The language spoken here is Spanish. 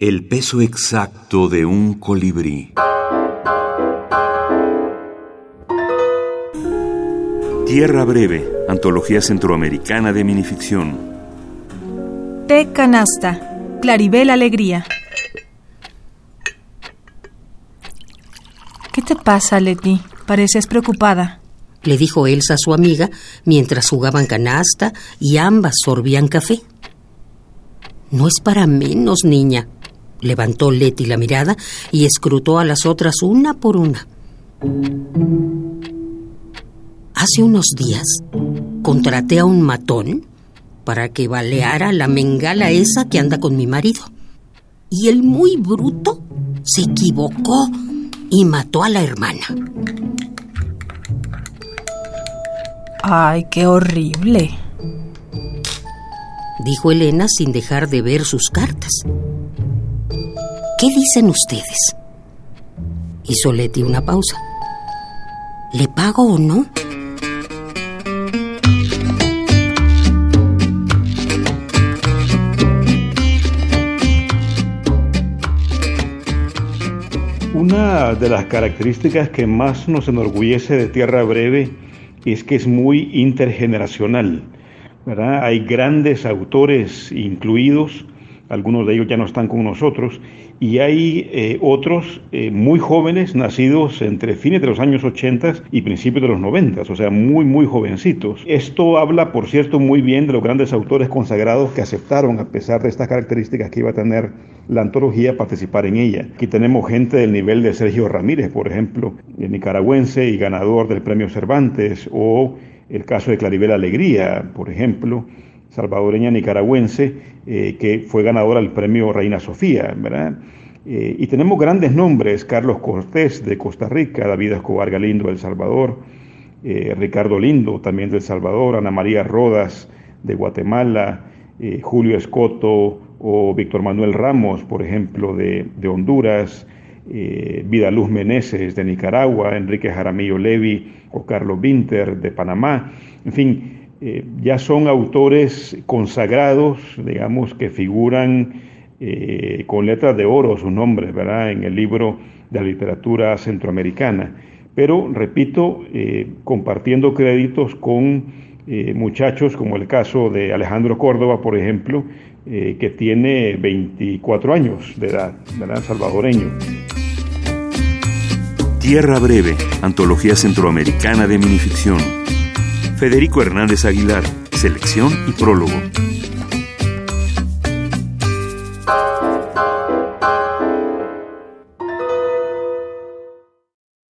El peso exacto de un colibrí. Tierra Breve, Antología Centroamericana de Minificción. Té Canasta, Claribel Alegría. ¿Qué te pasa, Leti? Pareces preocupada. Le dijo Elsa a su amiga mientras jugaban canasta y ambas sorbían café. No es para menos, niña. Levantó Leti la mirada y escrutó a las otras una por una. Hace unos días contraté a un matón para que baleara la mengala esa que anda con mi marido. Y el muy bruto se equivocó y mató a la hermana. Ay, qué horrible. Dijo Elena sin dejar de ver sus cartas. ¿Qué dicen ustedes? Hizo Leti una pausa. ¿Le pago o no? Una de las características que más nos enorgullece de Tierra Breve es que es muy intergeneracional. ¿verdad? Hay grandes autores incluidos algunos de ellos ya no están con nosotros, y hay eh, otros eh, muy jóvenes, nacidos entre fines de los años 80 y principios de los 90, o sea, muy, muy jovencitos. Esto habla, por cierto, muy bien de los grandes autores consagrados que aceptaron, a pesar de estas características que iba a tener la antología, participar en ella. Aquí tenemos gente del nivel de Sergio Ramírez, por ejemplo, nicaragüense y ganador del premio Cervantes, o el caso de Claribel Alegría, por ejemplo, salvadoreña nicaragüense, eh, que fue ganadora del premio Reina Sofía, ¿verdad? Eh, y tenemos grandes nombres, Carlos Cortés de Costa Rica, David Escobar Galindo de El Salvador, eh, Ricardo Lindo también de El Salvador, Ana María Rodas de Guatemala, Julio Escoto o Víctor Manuel Ramos, por ejemplo, de, de Honduras, Vidaluz Meneses de Nicaragua, Enrique Jaramillo Levi o Carlos Winter de Panamá, en fin, eh, ya son autores consagrados, digamos, que figuran eh, con letras de oro sus nombres, ¿verdad?, en el libro de la literatura centroamericana. Pero, repito, eh, compartiendo créditos con muchachos como el caso de Alejandro Córdoba, por ejemplo, que tiene 24 años de edad, ¿verdad?, salvadoreño. Tierra Breve, Antología Centroamericana de Minificción. Federico Hernández Aguilar, selección y prólogo.